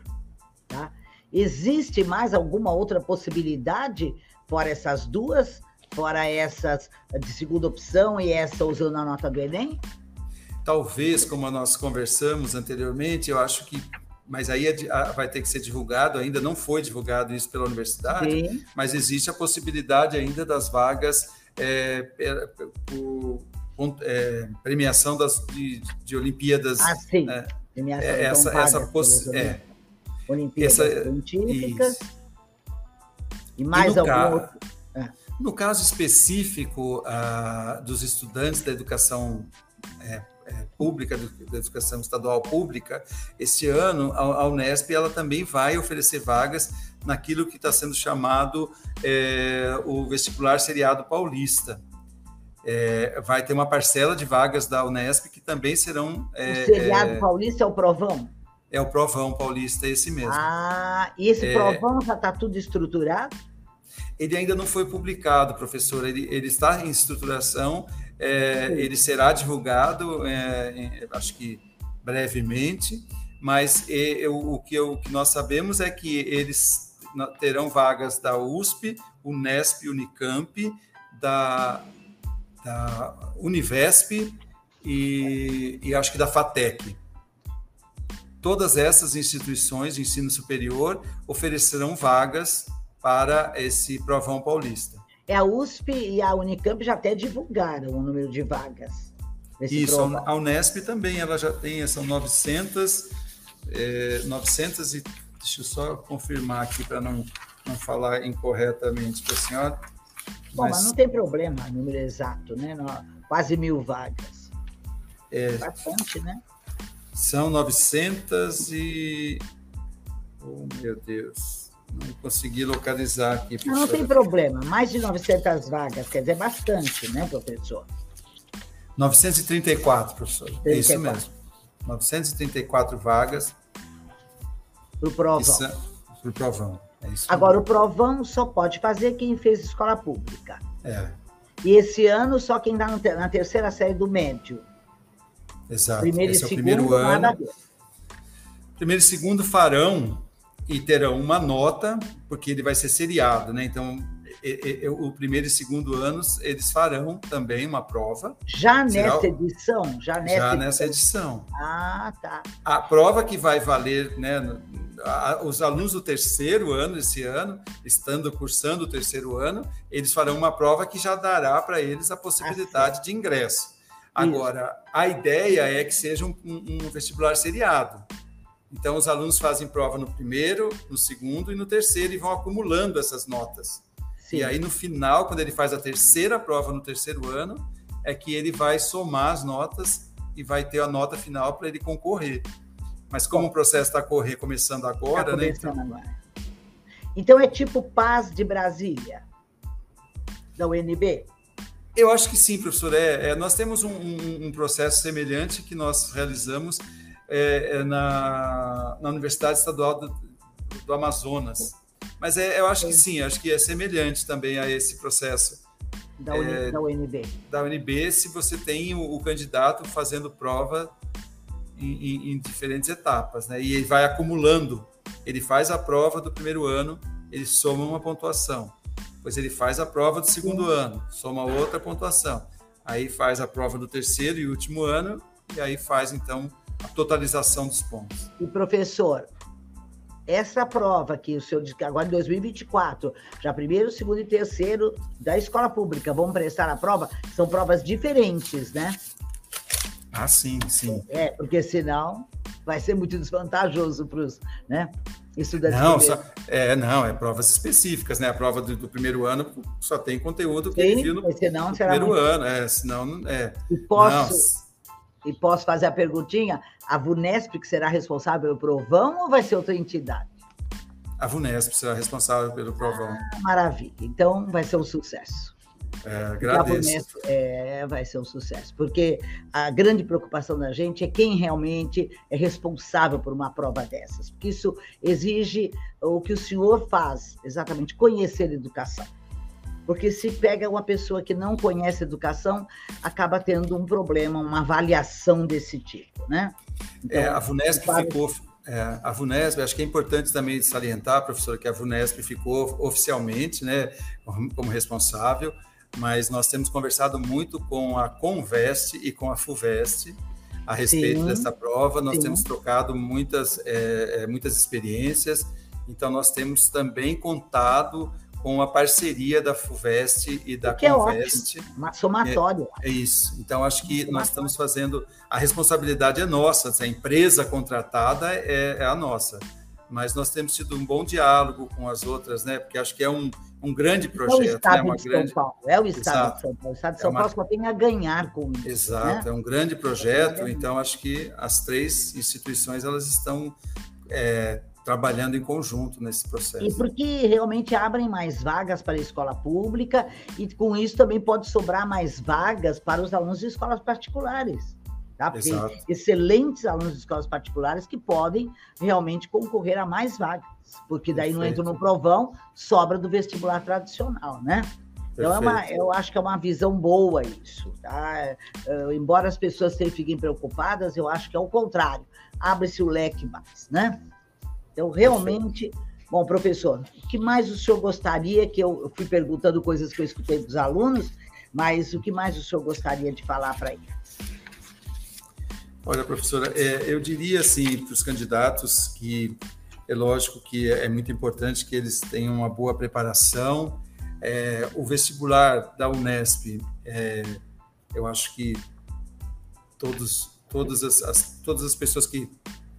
Tá? Existe mais alguma outra possibilidade fora essas duas? Fora essas de segunda opção e essa usando a nota do Enem? Talvez, como nós conversamos anteriormente, eu acho que mas aí é vai ter que ser divulgado, ainda não foi divulgado isso pela universidade, Sim. mas existe a possibilidade ainda das vagas é, é, por, é, premiação das, de, de Olimpíadas. Ah, sim. Né? Premiação é, essa, pagas, essa poss... é. Olimpíadas essa, científicas. Isso. E mais e algum ca... outro. No caso específico uh, dos estudantes da educação é, é, pública, da educação estadual pública, esse ano a, a Unesp ela também vai oferecer vagas naquilo que está sendo chamado é, o vestibular seriado paulista. É, vai ter uma parcela de vagas da Unesp que também serão. É, o seriado é, paulista é o provão? É o provão paulista, esse mesmo. Ah, e esse é. provão já está tudo estruturado? Ele ainda não foi publicado, professor. Ele, ele está em estruturação. É, ele será divulgado, acho que brevemente. Mas o, que eu, o que nós sabemos é que eles terão vagas da USP, Unesp, Unicamp, da, da Univesp e, e acho que da FATEC. Todas essas instituições de ensino superior oferecerão vagas para esse provão paulista. É a USP e a Unicamp já até divulgaram o número de vagas. Isso, provão. a Unesp também, ela já tem, são 900, é, 900 e Deixa eu só confirmar aqui para não, não falar incorretamente para a senhora. Bom, mas... mas... não tem problema o número exato, né? Quase mil vagas. É, Bastante, né? São 900 e... Oh, meu Deus. Não consegui localizar aqui. Não, não tem problema. Mais de 900 vagas, quer dizer, bastante, né, professor? 934, professor. 34. É isso mesmo. 934 vagas para o provão. Para o provão. É Agora, mesmo. o provão só pode fazer quem fez escola pública. É. E esse ano, só quem está na terceira série do médio. Exato. Primeiro esse e segundo, é o primeiro ano. Primeiro e segundo farão e terão uma nota, porque ele vai ser seriado, né? Então, e, e, o primeiro e segundo anos eles farão também uma prova. Já nessa edição? Já nessa, já edição. nessa edição. Ah, tá. A prova que vai valer, né? os alunos do terceiro ano, esse ano, estando cursando o terceiro ano, eles farão uma prova que já dará para eles a possibilidade ah, de ingresso. Agora, a ideia é que seja um, um, vestibular seriado. Então, os alunos fazem prova no primeiro, no segundo e no terceiro e vão acumulando essas notas. Sim. E aí, no final, quando ele faz a terceira prova no terceiro ano, é que ele vai somar as notas e vai ter a nota final para ele concorrer. Mas como Bom, o processo está correr começando agora, tá né? Então... Agora. então é tipo Paz de Brasília, da UNB? Eu acho que sim, professor. É, é nós temos um, um, um, processo semelhante que nós realizamos é, é na, na Universidade Estadual do, do Amazonas. Mas é, eu acho que sim, acho que é semelhante também a esse processo. Da, é, da UNB. Da UNB, se você tem o, o candidato fazendo prova em, em, em, diferentes etapas, né? E ele vai acumulando. Ele faz a prova do primeiro ano, ele soma uma pontuação. Depois ele faz a prova do segundo sim. ano, soma outra pontuação. Aí faz a prova do terceiro e último ano, e aí faz, então, a totalização dos pontos. E, professor, essa prova que o senhor diz que agora em 2024, já primeiro, segundo e terceiro da escola pública vão prestar a prova, são provas diferentes, né? Ah, sim, sim. É, porque senão vai ser muito desvantajoso para os né, estudantes. Não, só, é, não, é provas específicas, né? A prova do, do primeiro ano só tem conteúdo que sim, viu no, senão no primeiro muito... ano, é, senão é. E posso, não. E posso fazer a perguntinha? A VUNESP que será responsável pelo provão ou vai ser outra entidade? A VUNESP será responsável pelo provão. Ah, maravilha. Então vai ser um sucesso. É, agradeço. É, vai ser um sucesso, porque a grande preocupação da gente é quem realmente é responsável por uma prova dessas, porque isso exige o que o senhor faz, exatamente, conhecer educação. Porque se pega uma pessoa que não conhece educação, acaba tendo um problema, uma avaliação desse tipo, né? Então, é, a VUNESP ficou é, a VUNESP, acho que é importante também salientar, professora, que a VUNESP ficou oficialmente né, como responsável, mas nós temos conversado muito com a Convest e com a FUVEST a respeito Sim. dessa prova. Nós Sim. temos trocado muitas, é, é, muitas experiências, então nós temos também contado com a parceria da FUVEST e da que Convest. É uma somatória. É, é, isso. Então, acho que nós estamos fazendo. A responsabilidade é nossa, a empresa contratada é, é, a nossa. Mas nós temos tido um bom diálogo com as outras, né? Porque acho que é um, um grande projeto. É o Estado né? de São grande... Paulo. É o Estado Exato. de São Paulo. O Estado de é São é uma... Paulo só tem a ganhar com isso. Exato, né? é um grande projeto. Então, acho que as três instituições elas estão é, trabalhando em conjunto nesse processo. E porque realmente abrem mais vagas para a escola pública e com isso também pode sobrar mais vagas para os alunos de escolas particulares. Tá? Porque Exato. excelentes alunos de escolas particulares que podem realmente concorrer a mais vagas, porque daí Perfeito. não entra no provão, sobra do vestibular tradicional, né? Então, é uma, eu acho que é uma visão boa isso. Tá? Uh, embora as pessoas fiquem preocupadas, eu acho que é o contrário. Abre-se o leque mais, né? Então, realmente. Bom, professor, o que mais o senhor gostaria que eu, eu fui perguntando coisas que eu escutei dos alunos, mas o que mais o senhor gostaria de falar para eles? Olha, professora, é, eu diria assim para os candidatos que é lógico que é muito importante que eles tenham uma boa preparação. É, o vestibular da Unesp, é, eu acho que todos, todas as, as, todas as pessoas que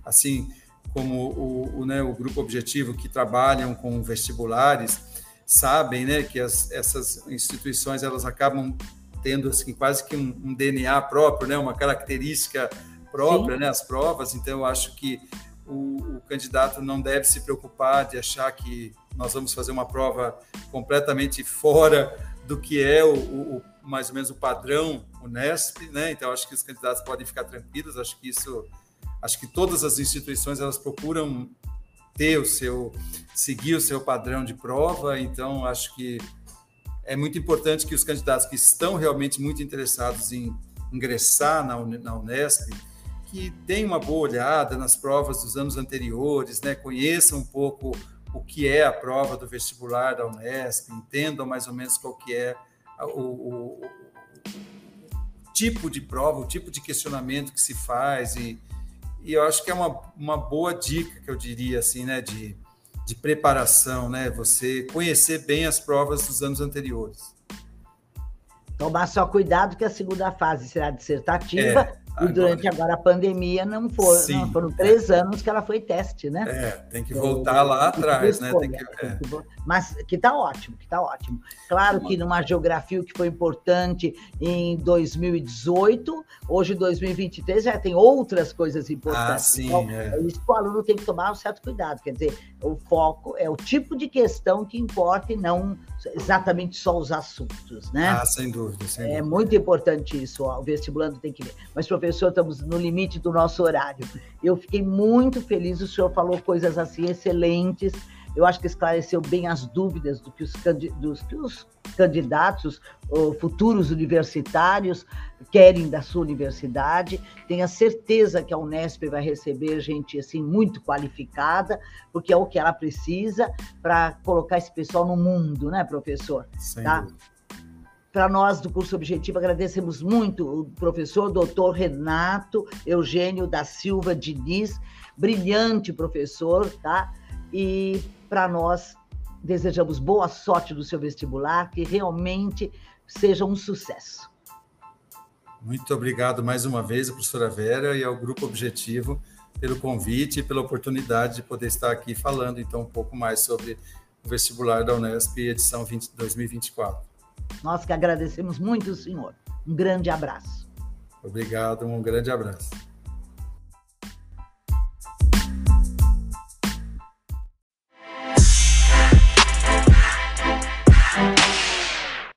assim como o, o, né, o grupo objetivo que trabalham com vestibulares sabem né, que as, essas instituições elas acabam tendo assim, quase que um, um DNA próprio, né, uma característica própria, né, as provas. Então, eu acho que o, o, candidato não deve se preocupar de achar que nós vamos fazer uma prova completamente fora do que é o, o mais ou menos o padrão Unesp, né? Então, acho que os candidatos podem ficar tranquilos. Acho que isso acho que todas as instituições elas procuram ter o seu seguir o seu padrão de prova, então acho que é muito importante que os candidatos que estão realmente muito interessados em ingressar na, Unesp que tenham uma boa olhada nas provas dos anos anteriores, né? conheçam um pouco o que é a prova do vestibular da Unesp, entendam mais ou menos qual que é o, o, o tipo de prova, o tipo de questionamento que se faz e, e eu acho que é uma, uma boa dica que eu diria assim, né, de, de preparação, né, você conhecer bem as provas dos anos anteriores. Tomar só cuidado que a segunda fase será dissertativa é. E durante agora a pandemia não, for, não foram três anos que ela foi teste, né? É, tem que voltar lá atrás, né? Que, é. Mas que está ótimo, que está ótimo. Claro que numa geografia que foi importante em 2018, hoje 2023 já tem outras coisas importantes. Ah, sim, então, é. isso o aluno tem que tomar um certo cuidado. Quer dizer, o foco é o tipo de questão que importa e não exatamente só os assuntos, né? Ah, sem dúvida, sem é dúvida. É muito importante isso, ó, o vestibulando tem que ver. Mas, professor, estamos no limite do nosso horário. Eu fiquei muito feliz, o senhor falou coisas assim excelentes. Eu acho que esclareceu bem as dúvidas do que os, dos que os candidatos, futuros universitários, querem da sua universidade. Tenha certeza que a Unesp vai receber gente assim muito qualificada, porque é o que ela precisa para colocar esse pessoal no mundo, né, professor? Sem tá? Para nós do curso Objetivo, agradecemos muito o professor doutor Renato Eugênio da Silva Diniz, brilhante professor, tá? E para nós desejamos boa sorte no seu vestibular, que realmente seja um sucesso. Muito obrigado mais uma vez, professora Vera, e ao Grupo Objetivo pelo convite e pela oportunidade de poder estar aqui falando então um pouco mais sobre o vestibular da Unesp edição 20, 2024. Nós que agradecemos muito, senhor. Um grande abraço. Obrigado, um grande abraço.